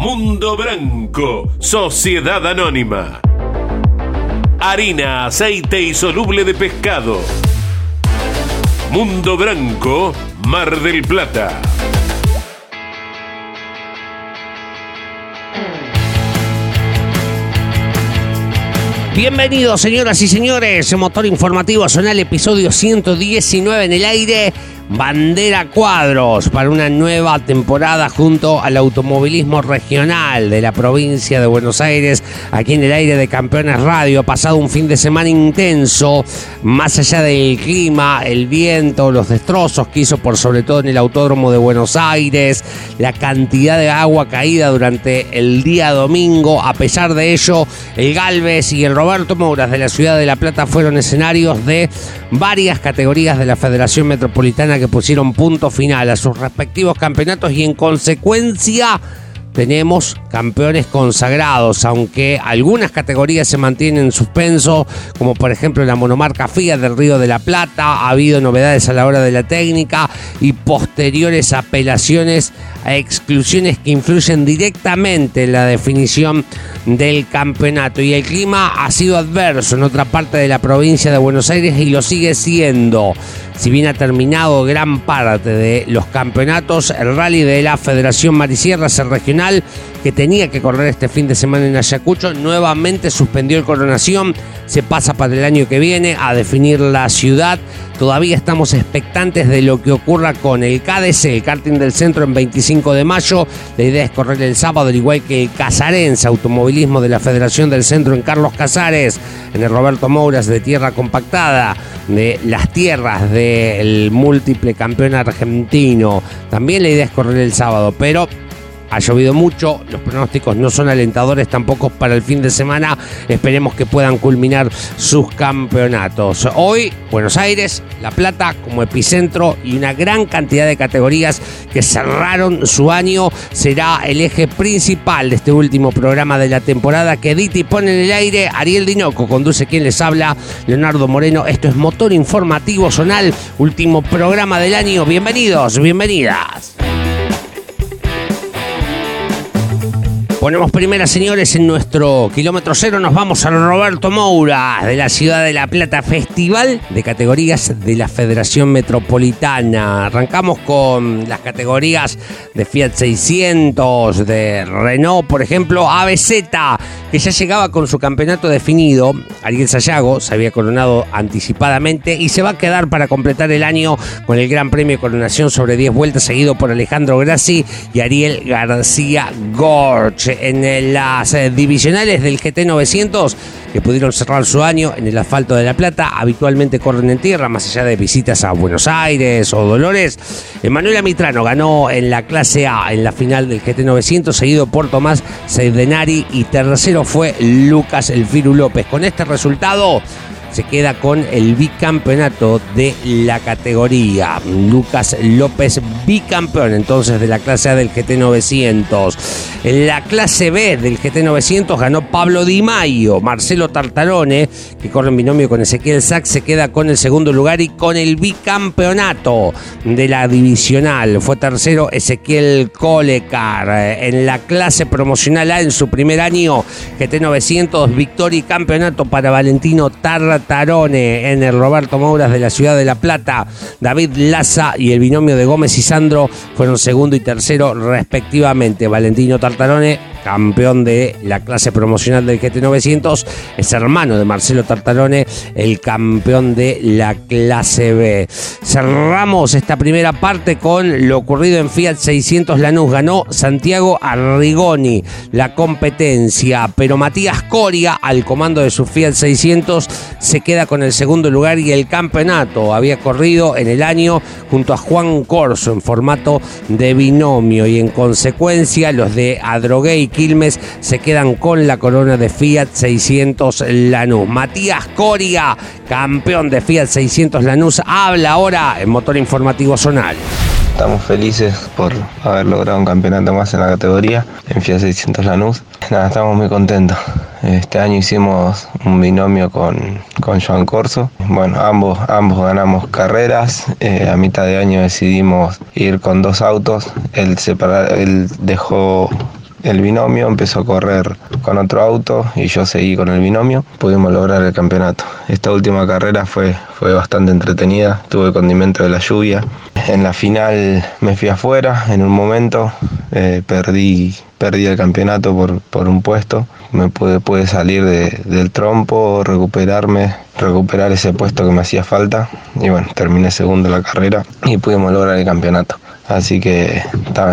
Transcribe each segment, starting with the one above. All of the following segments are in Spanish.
Mundo Branco, Sociedad Anónima. Harina, aceite y soluble de pescado. Mundo Branco, Mar del Plata. Bienvenidos señoras y señores, Motor Informativo Zonal, episodio 119 en el aire bandera cuadros para una nueva temporada junto al automovilismo regional de la provincia de Buenos Aires, aquí en el aire de Campeones Radio. Ha pasado un fin de semana intenso, más allá del clima, el viento, los destrozos que hizo por sobre todo en el Autódromo de Buenos Aires, la cantidad de agua caída durante el día domingo. A pesar de ello, el Galvez y el Roberto Mouras de la ciudad de La Plata fueron escenarios de varias categorías de la Federación Metropolitana que pusieron punto final a sus respectivos campeonatos y en consecuencia tenemos campeones consagrados, aunque algunas categorías se mantienen en suspenso, como por ejemplo la monomarca Fiat del Río de la Plata, ha habido novedades a la hora de la técnica y posteriores apelaciones a exclusiones que influyen directamente en la definición del campeonato. Y el clima ha sido adverso en otra parte de la provincia de Buenos Aires y lo sigue siendo. Si bien ha terminado gran parte de los campeonatos, el rally de la Federación Marisierras, el regional, que tenía que correr este fin de semana en Ayacucho, nuevamente suspendió el coronación. Se pasa para el año que viene a definir la ciudad. Todavía estamos expectantes de lo que ocurra con el KDC, el karting del centro, en 25 de mayo. La idea es correr el sábado, al igual que el Casarense, automovilismo de la Federación del Centro en Carlos Casares, en el Roberto Mouras de Tierra Compactada, de las tierras del múltiple campeón argentino. También la idea es correr el sábado, pero ha llovido mucho, los pronósticos no son alentadores tampoco para el fin de semana. Esperemos que puedan culminar sus campeonatos. Hoy, Buenos Aires, La Plata como epicentro y una gran cantidad de categorías que cerraron su año será el eje principal de este último programa de la temporada que edita y pone en el aire Ariel Dinoco. Conduce quien les habla, Leonardo Moreno. Esto es Motor Informativo Zonal, último programa del año. Bienvenidos, bienvenidas. Ponemos primera, señores, en nuestro kilómetro cero. Nos vamos al Roberto Moura de la ciudad de La Plata, Festival de categorías de la Federación Metropolitana. Arrancamos con las categorías de Fiat 600, de Renault, por ejemplo, ABZ, que ya llegaba con su campeonato definido. Ariel Sayago se había coronado anticipadamente y se va a quedar para completar el año con el Gran Premio de Coronación sobre 10 vueltas, seguido por Alejandro Grassi y Ariel García Gorch en las eh, divisionales del GT 900 que pudieron cerrar su año en el asfalto de La Plata. Habitualmente corren en tierra, más allá de visitas a Buenos Aires o Dolores. Emanuel Amitrano ganó en la clase A en la final del GT 900, seguido por Tomás Seidenari y tercero fue Lucas Elfiru López. Con este resultado se queda con el bicampeonato de la categoría. Lucas López, bicampeón entonces de la clase A del GT 900. En la clase B del GT 900 ganó Pablo Di Maio. Marcelo Tartarone, que corre en binomio con Ezequiel Sack, se queda con el segundo lugar y con el bicampeonato de la divisional. Fue tercero Ezequiel Colecar. En la clase promocional A en su primer año, GT 900, victoria y campeonato para Valentino Tartarone Tarone en el Roberto Mouras de la ciudad de La Plata. David Laza y el binomio de Gómez y Sandro fueron segundo y tercero respectivamente. Valentino Tartarone, pantalones campeón de la clase promocional del GT900, es hermano de Marcelo Tartarone, el campeón de la clase B. Cerramos esta primera parte con lo ocurrido en Fiat 600 Lanús. Ganó Santiago Arrigoni la competencia, pero Matías Coria, al comando de su Fiat 600, se queda con el segundo lugar y el campeonato había corrido en el año junto a Juan Corso en formato de binomio y en consecuencia los de Adroguey Quilmes se quedan con la corona de Fiat 600 Lanús. Matías Coria, campeón de Fiat 600 Lanús, habla ahora en Motor Informativo Zonal. Estamos felices por haber logrado un campeonato más en la categoría, en Fiat 600 Lanús. Nada, estamos muy contentos. Este año hicimos un binomio con, con Joan Corso. Bueno, ambos, ambos ganamos carreras. Eh, a mitad de año decidimos ir con dos autos. Él, él dejó el binomio, empezó a correr con otro auto y yo seguí con el binomio, pudimos lograr el campeonato. Esta última carrera fue, fue bastante entretenida, tuve condimento de la lluvia. En la final me fui afuera, en un momento eh, perdí, perdí el campeonato por, por un puesto, me pude, pude salir del trompo, recuperarme, recuperar ese puesto que me hacía falta y bueno, terminé segundo la carrera y pudimos lograr el campeonato. Así que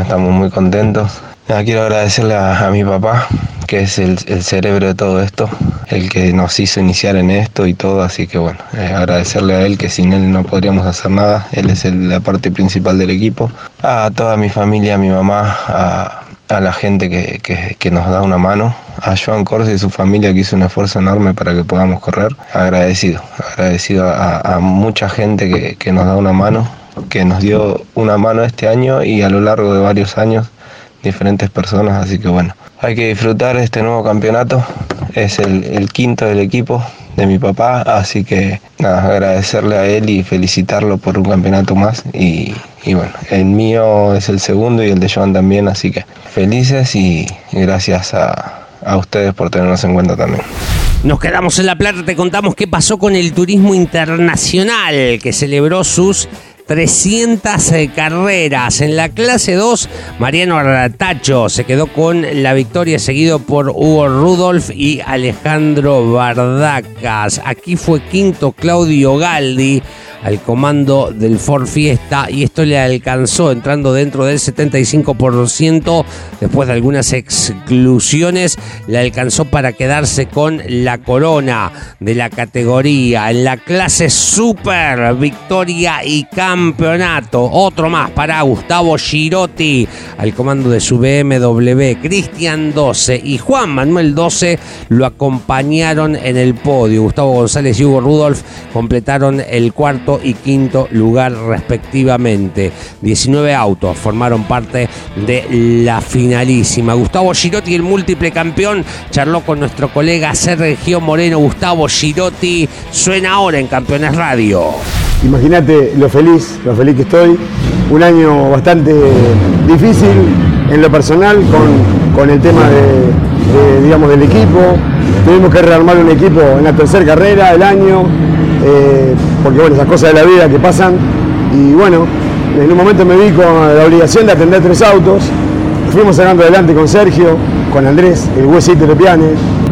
estamos muy contentos, quiero agradecerle a, mi papá, que es el, cerebro de todo esto, el que nos hizo iniciar en esto y todo, así que bueno, eh, agradecerle a él, que sin él no podríamos hacer nada, él es la parte principal del equipo, a toda mi familia, a mi mamá, a, la gente que, nos da una mano, a Joan Corse y su familia que hizo un esfuerzo enorme para que podamos correr, agradecido, agradecido a, mucha gente que, que nos da una mano, que nos dio una mano este año y a lo largo de varios años diferentes personas, así que bueno, hay que disfrutar este nuevo campeonato, es el, quinto del equipo de mi papá, así que nada, agradecerle a él y felicitarlo por un campeonato más y, bueno, el mío es el segundo y el de Joan también, así que felices y, gracias a, a ustedes por tenernos en cuenta también. Nos quedamos en La Plata, te contamos qué pasó con el turismo internacional que celebró sus 300 eh, carreras. En la clase 2, Mariano Artacho se quedó con la victoria seguido por Hugo Rudolf y Alejandro Bardacas. Aquí fue quinto Claudio Galdi al comando del Ford Fiesta y esto le alcanzó entrando dentro del 75% después de algunas exclusiones le alcanzó para quedarse con la corona de la categoría en la clase super victoria y campeonato otro más para Gustavo Girotti al comando de su BMW Cristian 12 y Juan Manuel 12 lo acompañaron en el podio Gustavo González y Hugo Rudolf completaron el cuarto y quinto lugar respectivamente. 19 autos formaron parte de la finalísima. Gustavo Girotti, el múltiple campeón, charló con nuestro colega Sergio Moreno. Gustavo Girotti suena ahora en Campeones Radio. Imagínate lo feliz, lo feliz que estoy. Un año bastante difícil en lo personal con, con el tema de, digamos, del equipo. Tuvimos que rearmar un equipo en la tercera carrera del año eh, porque bueno, esas cosas de la vida que pasan. Y bueno, en un momento me vi con la obligación de atender tres autos. Fuimos sacando adelante con Sergio, con Andrés, el huesito de Piane.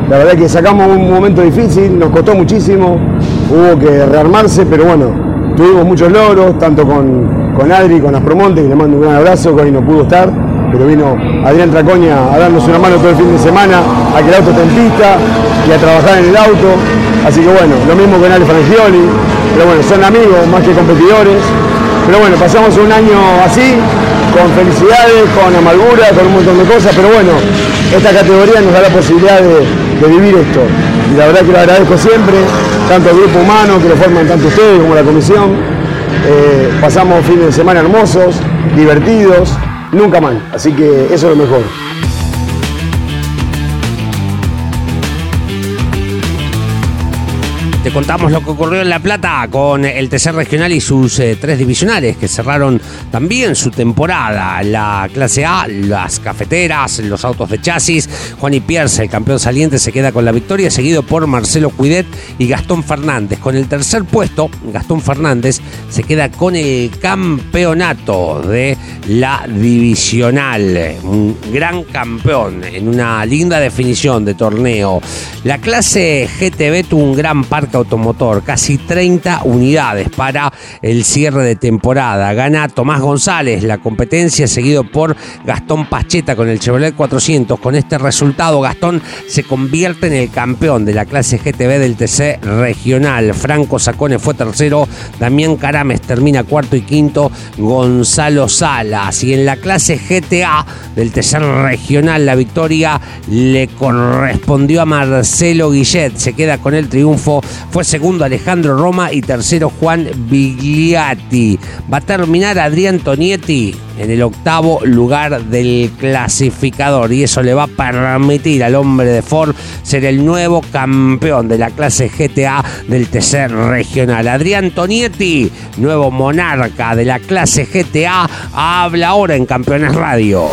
La verdad que sacamos un momento difícil, nos costó muchísimo, hubo que rearmarse, pero bueno, tuvimos muchos logros, tanto con, con Adri, con Aspromonte, que le mando un gran abrazo, que hoy no pudo estar, pero vino Adrián Tracoña a darnos una mano todo el fin de semana, a que el auto esté y a trabajar en el auto. Así que bueno, lo mismo con Ale Frangioli, pero bueno, son amigos más que competidores. Pero bueno, pasamos un año así, con felicidades, con amargura, con un montón de cosas, pero bueno, esta categoría nos da la posibilidad de, vivir esto. Y la verdad que lo agradezco siempre, tanto al grupo humano que lo forman tanto ustedes como la comisión. Eh, pasamos fines de semana hermosos, divertidos, nunca mal. Así que eso es lo mejor. Contamos lo que ocurrió en La Plata con el tercer regional y sus eh, tres divisionales que cerraron también su temporada. La clase A, las cafeteras, los autos de chasis. Juan y Pierce, el campeón saliente, se queda con la victoria, seguido por Marcelo Cuidet y Gastón Fernández. Con el tercer puesto, Gastón Fernández se queda con el campeonato de la divisional. Un gran campeón en una linda definición de torneo. La clase GTB tuvo un gran parque automotor, casi 30 unidades para el cierre de temporada. Gana Tomás González la competencia, seguido por Gastón Pacheta con el Chevrolet 400. Con este resultado, Gastón se convierte en el campeón de la clase GTB del TC regional. Franco Sacone fue tercero, Damián Caram Rames termina cuarto y quinto Gonzalo Salas. Y en la clase GTA del tercer regional la victoria le correspondió a Marcelo Guillet. Se queda con el triunfo. Fue segundo Alejandro Roma y tercero Juan Bigliati. Va a terminar Adrián Tonietti en el octavo lugar del clasificador y eso le va a permitir al hombre de Ford ser el nuevo campeón de la clase GTA del tercer regional. Adrián Tonietti, nuevo monarca de la clase GTA, habla ahora en Campeones Radio.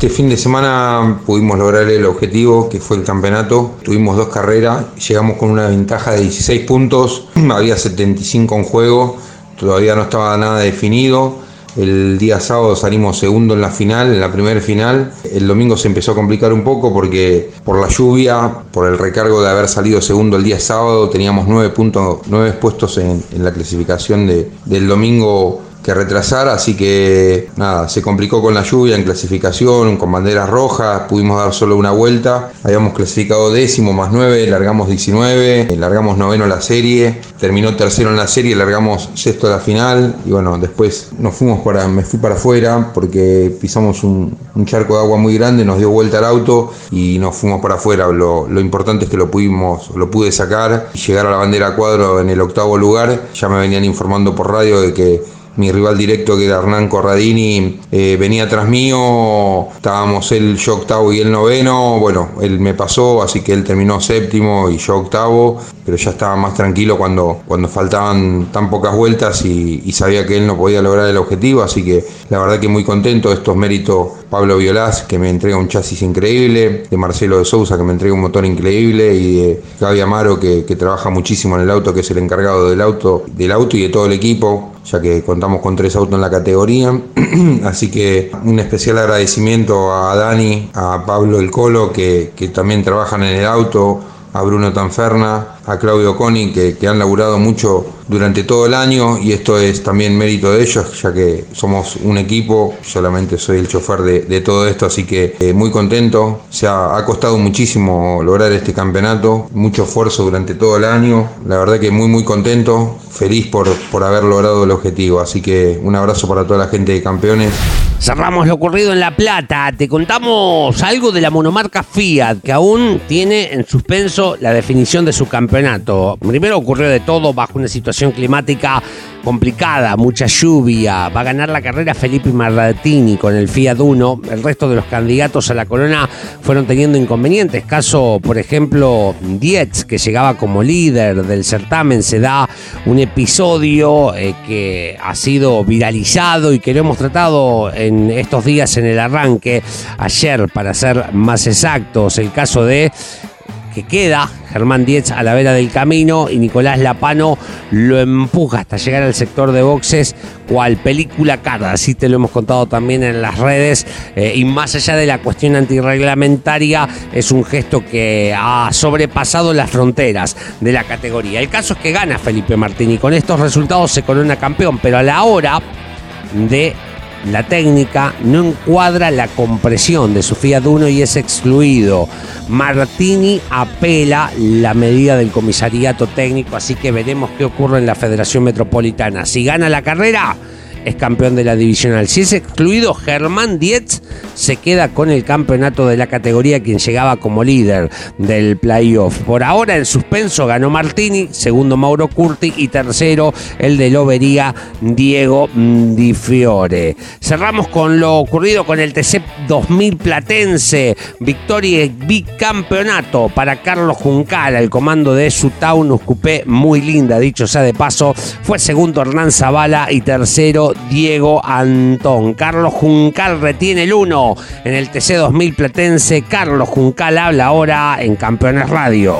Este fin de semana pudimos lograr el objetivo que fue el campeonato. Tuvimos dos carreras, llegamos con una ventaja de 16 puntos, había 75 en juego, todavía no estaba nada definido el día sábado salimos segundo en la final, en la primera final. El domingo se empezó a complicar un poco porque por la lluvia, por el recargo de haber salido segundo el día sábado, teníamos nueve puntos, puestos en, la clasificación de, del domingo retrasar, así que nada, se complicó con la lluvia en clasificación, con banderas rojas, pudimos dar solo una vuelta, habíamos clasificado décimo más nueve, largamos 19, largamos noveno la serie, terminó tercero en la serie, largamos sexto la final y bueno, después nos fuimos para, me fui para afuera porque pisamos un, charco de agua muy grande, nos dio vuelta el auto y nos fuimos para afuera, lo, lo importante es que lo pudimos, lo pude sacar y llegar a la bandera cuadro en el octavo lugar, ya me venían informando por radio de que mi rival directo que era Hernán Corradini eh, venía tras mío, estábamos él, yo octavo y él noveno, bueno, él me pasó, así que él terminó séptimo y yo octavo, pero ya estaba más tranquilo cuando, cuando faltaban tan pocas vueltas y, y sabía que él no podía lograr el objetivo, así que la verdad que muy contento, estos méritos Pablo Violás, que me entrega un chasis increíble, de Marcelo de Sousa, que me entrega un motor increíble, y de Gaby Amaro, que, que trabaja muchísimo en el auto, que es el encargado del auto, del auto y de todo el equipo, ya que contamos con tres autos en la categoría. Así que un especial agradecimiento a Dani, a Pablo El Colo, que, que también trabajan en el auto, a Bruno Tanferna, a Claudio Coni, que, que, han laburado mucho durante todo el año y esto es también mérito de ellos, ya que somos un equipo, solamente soy el chofer de, de todo esto, así que eh, muy contento, se ha, costado muchísimo lograr este campeonato, mucho esfuerzo durante todo el año, la verdad que muy muy contento, feliz por, por haber logrado el objetivo, así que un abrazo para toda la gente de campeones. Cerramos lo ocurrido en La Plata. Te contamos algo de la monomarca Fiat, que aún tiene en suspenso la definición de su campeonato. Primero ocurrió de todo bajo una situación climática complicada, mucha lluvia. Va a ganar la carrera Felipe Marratini con el Fiat Uno. El resto de los candidatos a la corona fueron teniendo inconvenientes. Caso, por ejemplo, Dietz, que llegaba como líder del certamen. Se da un episodio eh, que ha sido viralizado y que lo hemos tratado en estos días en el arranque. Ayer, para ser más exactos, el caso de que queda Germán Dietz a la vera del camino y Nicolás Lapano lo empuja hasta llegar al sector de boxes, cual película carda, así te lo hemos contado también en las redes, eh, y más allá de la cuestión antirreglamentaria, es un gesto que ha sobrepasado las fronteras de la categoría. El caso es que gana Felipe Martini, con estos resultados se corona campeón, pero a la hora de la técnica no encuadra la compresión de su Fiat Uno y es excluido. Martini apela la medida del comisariato técnico, así que veremos qué ocurre en la Federación Metropolitana. Si gana la carrera, es campeón de la divisional. Si es excluido, Germán Dietz se queda con el campeonato de la categoría, quien llegaba como líder del playoff. Por ahora, en suspenso ganó Martini, segundo Mauro Curti y tercero el de Lobería, Diego Di Fiore. Cerramos con lo ocurrido con el TC 2000 Platense, victoria y bicampeonato para Carlos Juncal, al comando de su Taunus Coupé, muy linda, dicho sea de paso. Fue segundo Hernán Zavala y tercero Diego Antón. Carlos Juncal retiene el 1 en el TC 2000 Platense. Carlos Juncal habla ahora en Campeones Radio.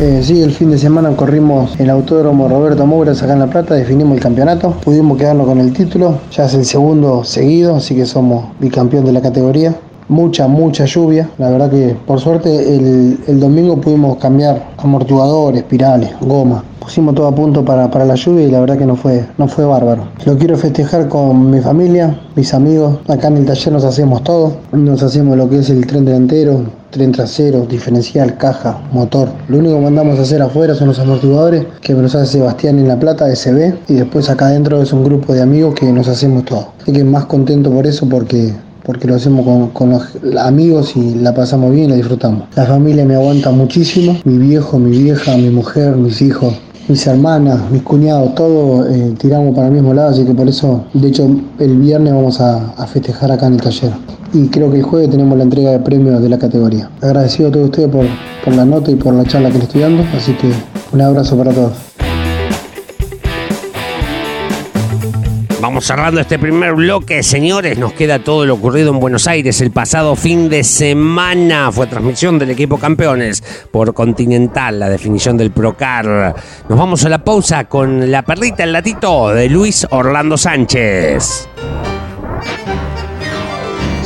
Eh, sí, el fin de semana corrimos el autódromo Roberto Moura acá en La Plata, definimos el campeonato, pudimos quedarnos con el título, ya es el segundo seguido, así que somos bicampeón de la categoría. Mucha, mucha lluvia, la verdad que por suerte el, domingo pudimos cambiar amortiguadores, espirales, goma, pusimos todo a punto para, para, la lluvia y la verdad que no fue, no fue bárbaro. Lo quiero festejar con mi familia, mis amigos. Acá en el taller nos hacemos todo. Nos hacemos lo que es el tren delantero, tren trasero, diferencial, caja, motor. Lo único que mandamos a hacer afuera son los amortiguadores que nos hace Sebastián en La Plata, SB, y después acá adentro es un grupo de amigos que nos hacemos todo. Así que más contento por eso porque porque lo hacemos con, los amigos y la pasamos bien y la disfrutamos. La familia me aguanta muchísimo, mi viejo, mi vieja, mi mujer, mis hijos, mis hermanas, mis cuñados, todos eh, tiramos para el mismo lado, así que por eso, de hecho, el viernes vamos a, a, festejar acá en el taller. Y creo que el jueves tenemos la entrega de premios de la categoría. Agradecido a todos ustedes por, por la nota y por la charla que les estoy dando, así que un abrazo para todos. Vamos cerrando este primer bloque, señores. Nos queda todo lo ocurrido en Buenos Aires el pasado fin de semana. Fue transmisión del equipo campeones por Continental, la definición del Procar. Nos vamos a la pausa con la perrita, el latito de Luis Orlando Sánchez.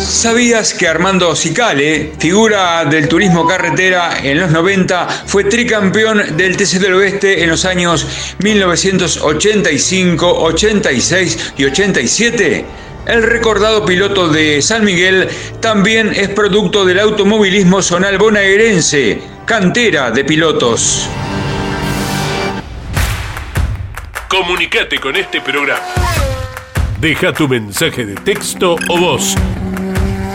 ¿Sabías que Armando Cicale, figura del turismo carretera en los 90, fue tricampeón del TC del Oeste en los años 1985, 86 y 87? El recordado piloto de San Miguel también es producto del automovilismo zonal bonaerense, cantera de pilotos. Comunicate con este programa. Deja tu mensaje de texto o voz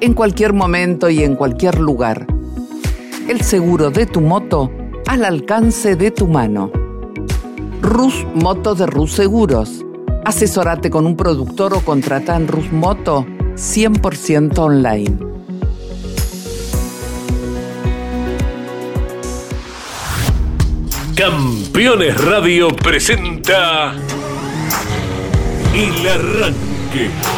En cualquier momento y en cualquier lugar. El seguro de tu moto al alcance de tu mano. Rus Moto de Rus Seguros. Asesorate con un productor o contrata en Rus Moto 100% online. Campeones Radio presenta El Arranque.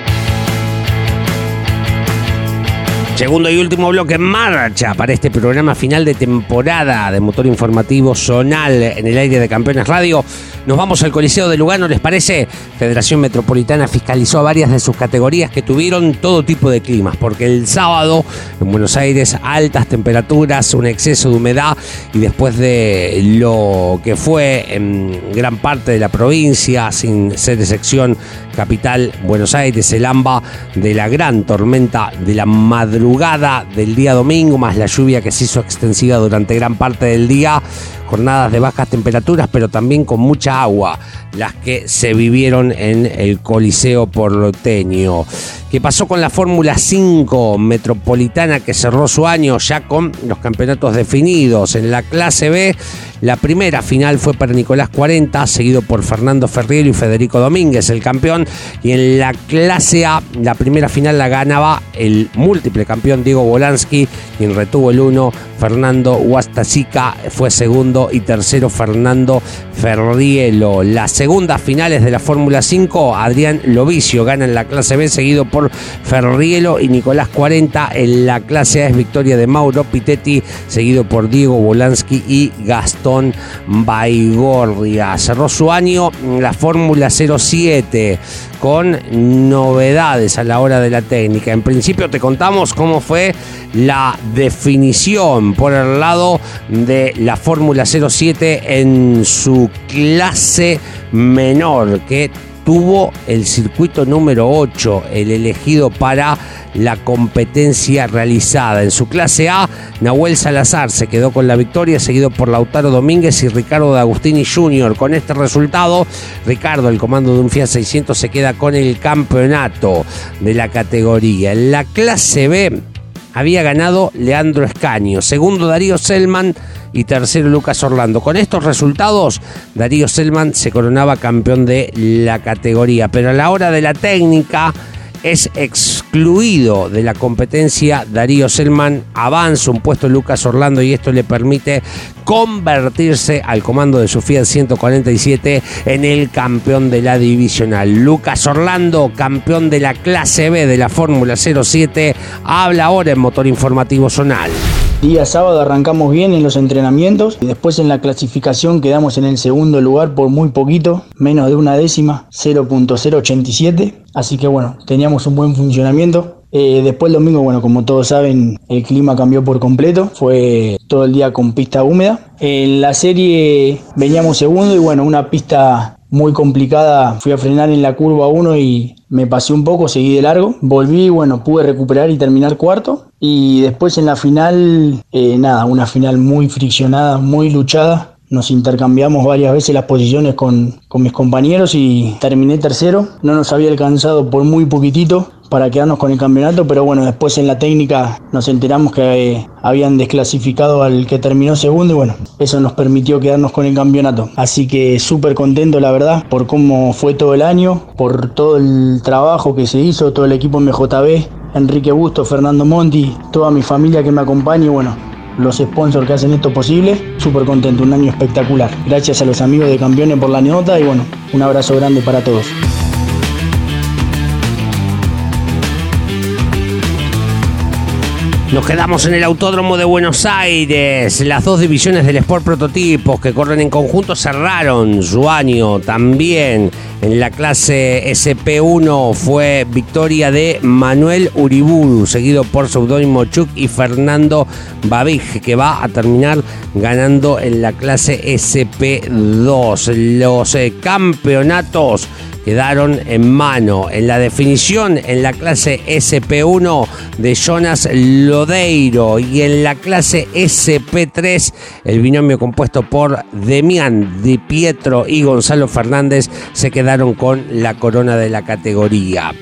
Segundo y último bloque en marcha para este programa final de temporada de motor informativo zonal en el aire de Campeones Radio. Nos vamos al Coliseo de Lugano, ¿les parece? Federación Metropolitana fiscalizó varias de sus categorías que tuvieron todo tipo de climas, porque el sábado en Buenos Aires altas temperaturas, un exceso de humedad y después de lo que fue en gran parte de la provincia, sin ser excepción, capital Buenos Aires, el AMBA de la gran tormenta de la madrugada del día domingo, más la lluvia que se hizo extensiva durante gran parte del día jornadas de bajas temperaturas, pero también con mucha agua, las que se vivieron en el Coliseo porteño. ¿Qué pasó con la Fórmula 5 metropolitana que cerró su año ya con los campeonatos definidos? En la clase B, la primera final fue para Nicolás 40, seguido por Fernando Ferriero y Federico Domínguez, el campeón. Y en la clase A, la primera final la ganaba el múltiple campeón Diego Bolansky, quien retuvo el 1. Fernando Huastasica fue segundo y tercero Fernando Ferrielo. Las segundas finales de la Fórmula 5, Adrián Lovicio gana en la clase B, seguido por Ferrielo y Nicolás 40. En la clase A es victoria de Mauro Pitetti, seguido por Diego Bolansky y Gastón Baigorria. Cerró su año la Fórmula 07 con novedades a la hora de la técnica. En principio te contamos cómo fue la definición por el lado de la Fórmula 07 en su clase menor que tuvo el circuito número 8, el elegido para la competencia realizada. En su clase A, Nahuel Salazar se quedó con la victoria, seguido por Lautaro Domínguez y Ricardo de Agustini Jr. Con este resultado, Ricardo, el comando de un Fiat 600, se queda con el campeonato de la categoría. En la clase B, había ganado Leandro Escaño, segundo Darío Selman y tercero Lucas Orlando. Con estos resultados, Darío Selman se coronaba campeón de la categoría, pero a la hora de la técnica es excluido de la competencia Darío Selman, avanza un puesto Lucas Orlando y esto le permite convertirse al comando de su Fiat 147 en el campeón de la divisional. Lucas Orlando, campeón de la clase B de la Fórmula 07, habla ahora en Motor Informativo Zonal. Día sábado arrancamos bien en los entrenamientos y después en la clasificación quedamos en el segundo lugar por muy poquito, menos de una décima, 0.087. Así que bueno, teníamos un buen funcionamiento. Eh, después el domingo, bueno, como todos saben, el clima cambió por completo. Fue todo el día con pista húmeda. En la serie veníamos segundo y bueno, una pista muy complicada. Fui a frenar en la curva 1 y me pasé un poco, seguí de largo. Volví, bueno, pude recuperar y terminar cuarto. Y después en la final, eh, nada, una final muy friccionada, muy luchada. Nos intercambiamos varias veces las posiciones con, con mis compañeros y terminé tercero. No nos había alcanzado por muy poquitito para quedarnos con el campeonato, pero bueno, después en la técnica nos enteramos que eh, habían desclasificado al que terminó segundo y bueno, eso nos permitió quedarnos con el campeonato. Así que súper contento la verdad por cómo fue todo el año, por todo el trabajo que se hizo, todo el equipo MJB, Enrique Busto, Fernando Monti, toda mi familia que me acompaña y bueno, los sponsors que hacen esto posible. Súper contento, un año espectacular. Gracias a los amigos de Campeones por la nota y bueno, un abrazo grande para todos. Nos quedamos en el Autódromo de Buenos Aires. Las dos divisiones del Sport Prototipos que corren en conjunto cerraron su año también. En la clase SP1 fue victoria de Manuel Uriburu, seguido por Seudónimo Chuk y Fernando Babij, que va a terminar ganando en la clase SP2. Los eh, campeonatos quedaron en mano. En la definición, en la clase SP1 de Jonas Lodeiro y en la clase SP3, el binomio compuesto por Demian Di Pietro y Gonzalo Fernández se quedaron con la corona de la categoría.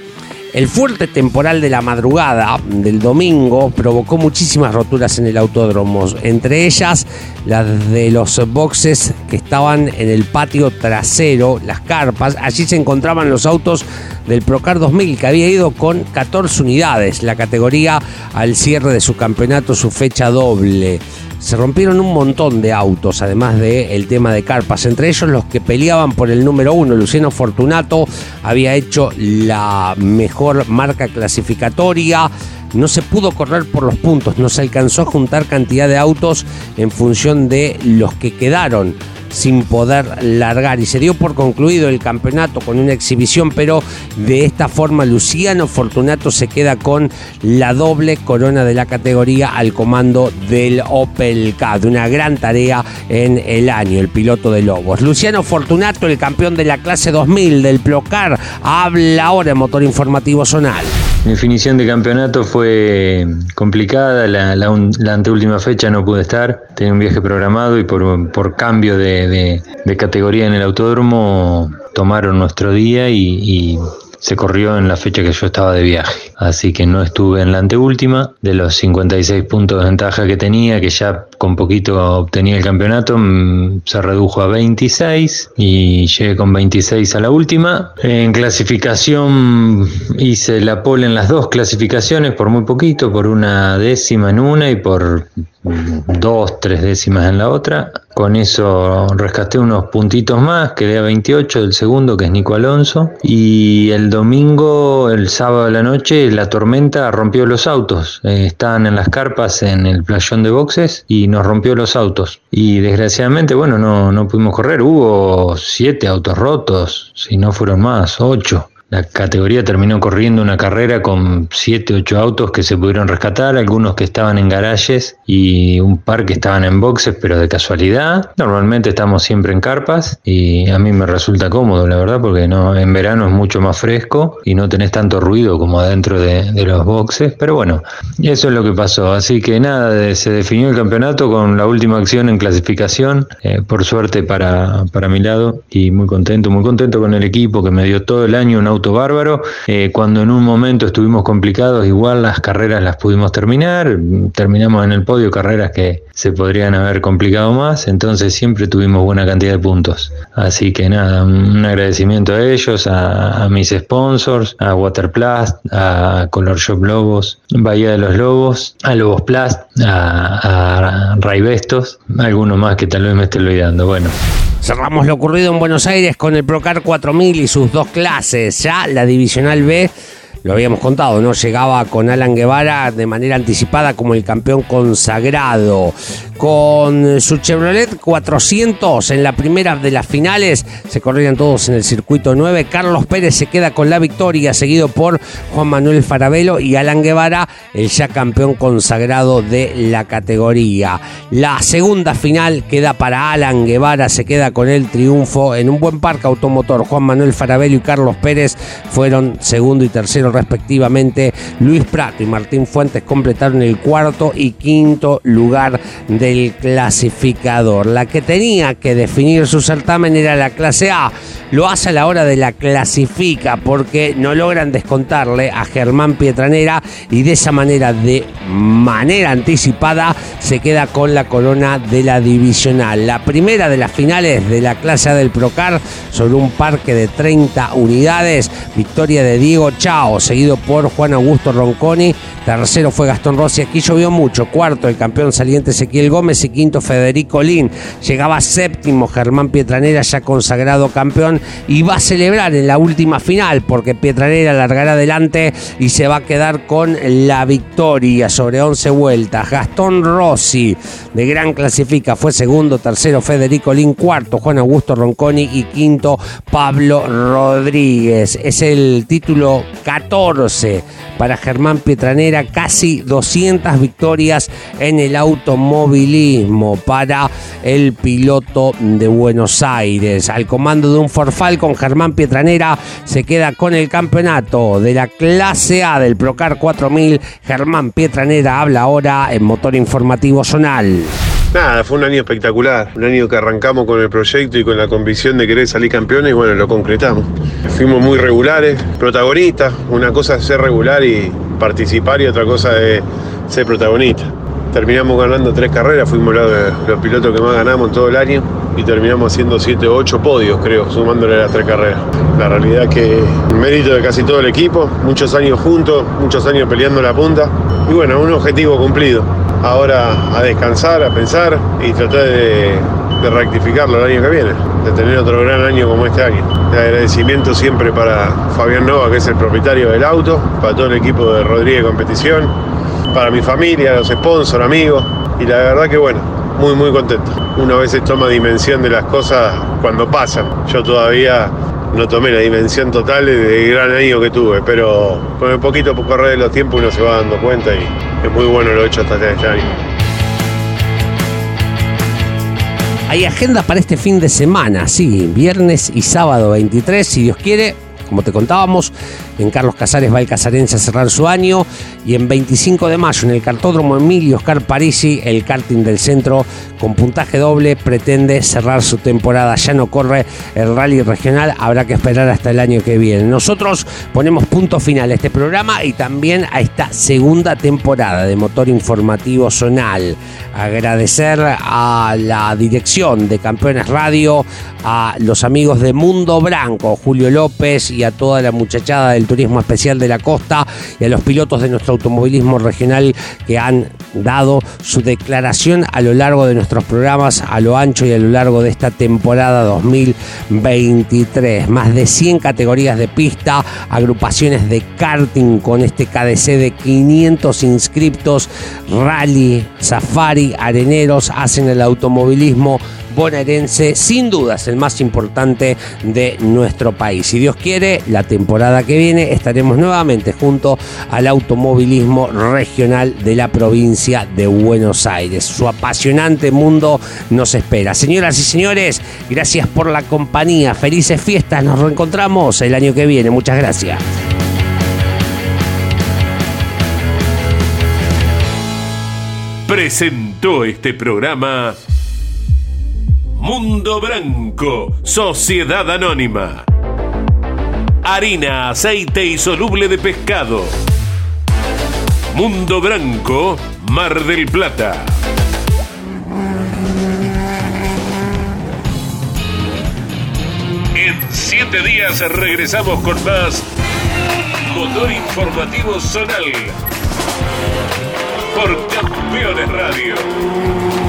El fuerte temporal de la madrugada del domingo provocó muchísimas roturas en el autódromo, entre ellas las de los boxes que estaban en el patio trasero, las carpas. Allí se encontraban los autos del Procar 2000 que había ido con 14 unidades, la categoría al cierre de su campeonato, su fecha doble se rompieron un montón de autos, además del tema de carpas, entre ellos los que peleaban por el número uno. Luciano Fortunato había hecho la mejor marca clasificatoria. No se pudo correr por los puntos, no se alcanzó a juntar cantidad de autos en función de los que quedaron sin poder largar y se dio por concluido el campeonato con una exhibición, pero de esta forma Luciano Fortunato se queda con la doble corona de la categoría al comando del Opel K, de una gran tarea en el año, el piloto de Lobos. Luciano Fortunato, el campeón de la clase 2000 del Plocar, habla ahora en Motor Informativo Zonal. Definición de campeonato fue complicada, la, la, anteúltima fecha no pude estar, tenía un viaje programado y por, cambio de, categoría en el autódromo tomaron nuestro día y se corrió en la fecha que yo estaba de viaje. Así que no estuve en la anteúltima. De los 56 puntos de ventaja que tenía, que ya con poquito obtenía el campeonato, mm, se redujo a 26 y llegué con 26 a la última. En clasificación hice la pole en las dos clasificaciones por muy poquito, por una décima en una y por dos, tres décimas en la otra. Con eso rescaté unos puntitos más, quedé a 28 del segundo, que es Nico Alonso. Y el domingo, el sábado de la noche, la tormenta rompió los autos. Eh, estaban en las carpas en el playón de boxes y nos rompió los autos. Y desgraciadamente, bueno, no, no pudimos correr. Hubo siete autos rotos, si no fueron más, ocho. La categoría terminó corriendo una carrera con 7, 8 autos que se pudieron rescatar, algunos que estaban en garajes y un par que estaban en boxes, pero de casualidad. Normalmente estamos siempre en carpas y a mí me resulta cómodo, la verdad, porque no en verano es mucho más fresco y no tenés tanto ruido como adentro de, los boxes. Pero bueno, eso es lo que pasó. Así que nada, se definió el campeonato con la última acción en clasificación, eh, por suerte para, para mi lado y muy contento, muy contento con el equipo que me dio todo el año un auto bárbaro. Eh, cuando en un momento estuvimos complicados, igual las carreras las pudimos terminar. Terminamos en el podio carreras que se podrían haber complicado más. Entonces siempre tuvimos buena cantidad de puntos. Así que nada, un agradecimiento a ellos, a, mis sponsors, a Waterplast, a Color Shop Lobos, Bahía de los Lobos, a Lobos Plast, a, a algunos más que tal vez me esté olvidando. Bueno. Cerramos lo ocurrido en Buenos Aires con el Procar 4000 y sus dos clases. La Divisional B lo habíamos contado, ¿no? Llegaba con Alan Guevara de manera anticipada como el campeón consagrado. Con su Chevrolet 400 en la primera de las finales, se corrían todos en el circuito 9. Carlos Pérez se queda con la victoria, seguido por Juan Manuel Farabelo y Alan Guevara, el ya campeón consagrado de la categoría. La segunda final queda para Alan Guevara, se queda con el triunfo en un buen parque automotor. Juan Manuel Farabelo y Carlos Pérez fueron segundo y tercero respectivamente. Luis Prato y Martín Fuentes completaron el cuarto y quinto lugar del clasificador. La que tenía que definir su certamen era la clase A. Lo hace a la hora de la clasifica porque no logran descontarle a Germán Pietranera y de esa manera, de manera anticipada, se queda con la corona de la divisional. La primera de las finales de la clase A del Procar sobre un parque de 30 unidades. Victoria de Diego Chao seguido por Juan Augusto Ronconi. Tercero fue Gastón Rossi. Aquí llovió mucho. Cuarto, el campeón saliente Ezequiel Gómez. Y quinto, Federico Lin. Llegaba séptimo Germán Pietranera, ya consagrado campeón. Y va a celebrar en la última final, porque Pietranera largará adelante y se va a quedar con la victoria sobre 11 vueltas. Gastón Rossi, de gran clasifica, fue segundo. Tercero, Federico Lin. Cuarto, Juan Augusto Ronconi. Y quinto, Pablo Rodríguez. Es el título 14 14 para Germán Pietranera, casi 200 victorias en el automovilismo para el piloto de Buenos Aires. Al comando de un Forfal con Germán Pietranera se queda con el campeonato de la clase A del Procar 4000. Germán Pietranera habla ahora en Motor Informativo Zonal. Nada, fue un año espectacular, un año que arrancamos con el proyecto y con la convicción de querer salir campeones y bueno, lo concretamos. Fuimos muy regulares, protagonistas, una cosa es ser regular y participar y otra cosa es ser protagonista. Terminamos ganando tres carreras, fuimos los, pilotos que más ganamos en todo el año y terminamos haciendo siete o ocho podios, creo, sumándole las tres carreras. La realidad es que mérito de casi todo el equipo, muchos años juntos, muchos años peleando la punta y bueno, un objetivo cumplido ahora a descansar, a pensar y tratar de, rectificarlo el año que viene, de tener otro gran año como este año. De agradecimiento siempre para Fabián Nova, que es el propietario del auto, para todo el equipo de Rodríguez Competición, para mi familia, los sponsors, amigos, y la verdad que bueno, muy muy contento. Una vez toma dimensión de las cosas cuando pasan. Yo todavía no tomé la dimensión total del gran año que tuve, pero con el poquito correr de los tiempos uno se va dando cuenta y es muy bueno lo hecho hasta este año. Hay agenda para este fin de semana, sí, viernes y sábado 23, si Dios quiere, como te contábamos. En Carlos Casares va el casarense a cerrar su año. Y en 25 de mayo, en el cartódromo Emilio Oscar Parisi, el karting del centro con puntaje doble pretende cerrar su temporada. Ya no corre el rally regional, habrá que esperar hasta el año que viene. Nosotros ponemos punto final a este programa y también a esta segunda temporada de Motor Informativo Zonal. Agradecer a la dirección de Campeones Radio, a los amigos de Mundo Branco, Julio López y a toda la muchachada del Turismo Especial de la Costa y a los pilotos de automovilismo regional que han dado su declaración a lo largo de nuestros programas, a lo ancho y a lo largo de esta temporada 2023. Más de 100 categorías de pista, agrupaciones de karting con este KDC de 500 inscriptos, rally, safari, areneros, hacen el automovilismo bonaerense, sin dudas el más importante de nuestro país. Si Dios quiere, la temporada que viene estaremos nuevamente junto al automovilismo regional de la provincia de Buenos Aires. Su apasionante mundo nos espera. Señoras y señores, gracias por la compañía. Felices fiestas. Nos reencontramos el año que viene. Muchas gracias. Presentó este programa Mundo Branco, Sociedad Anónima. Harina, aceite y soluble de pescado. Mundo Branco, Mar del Plata. En siete días regresamos con más Motor Informativo Zonal. Por Campeones Radio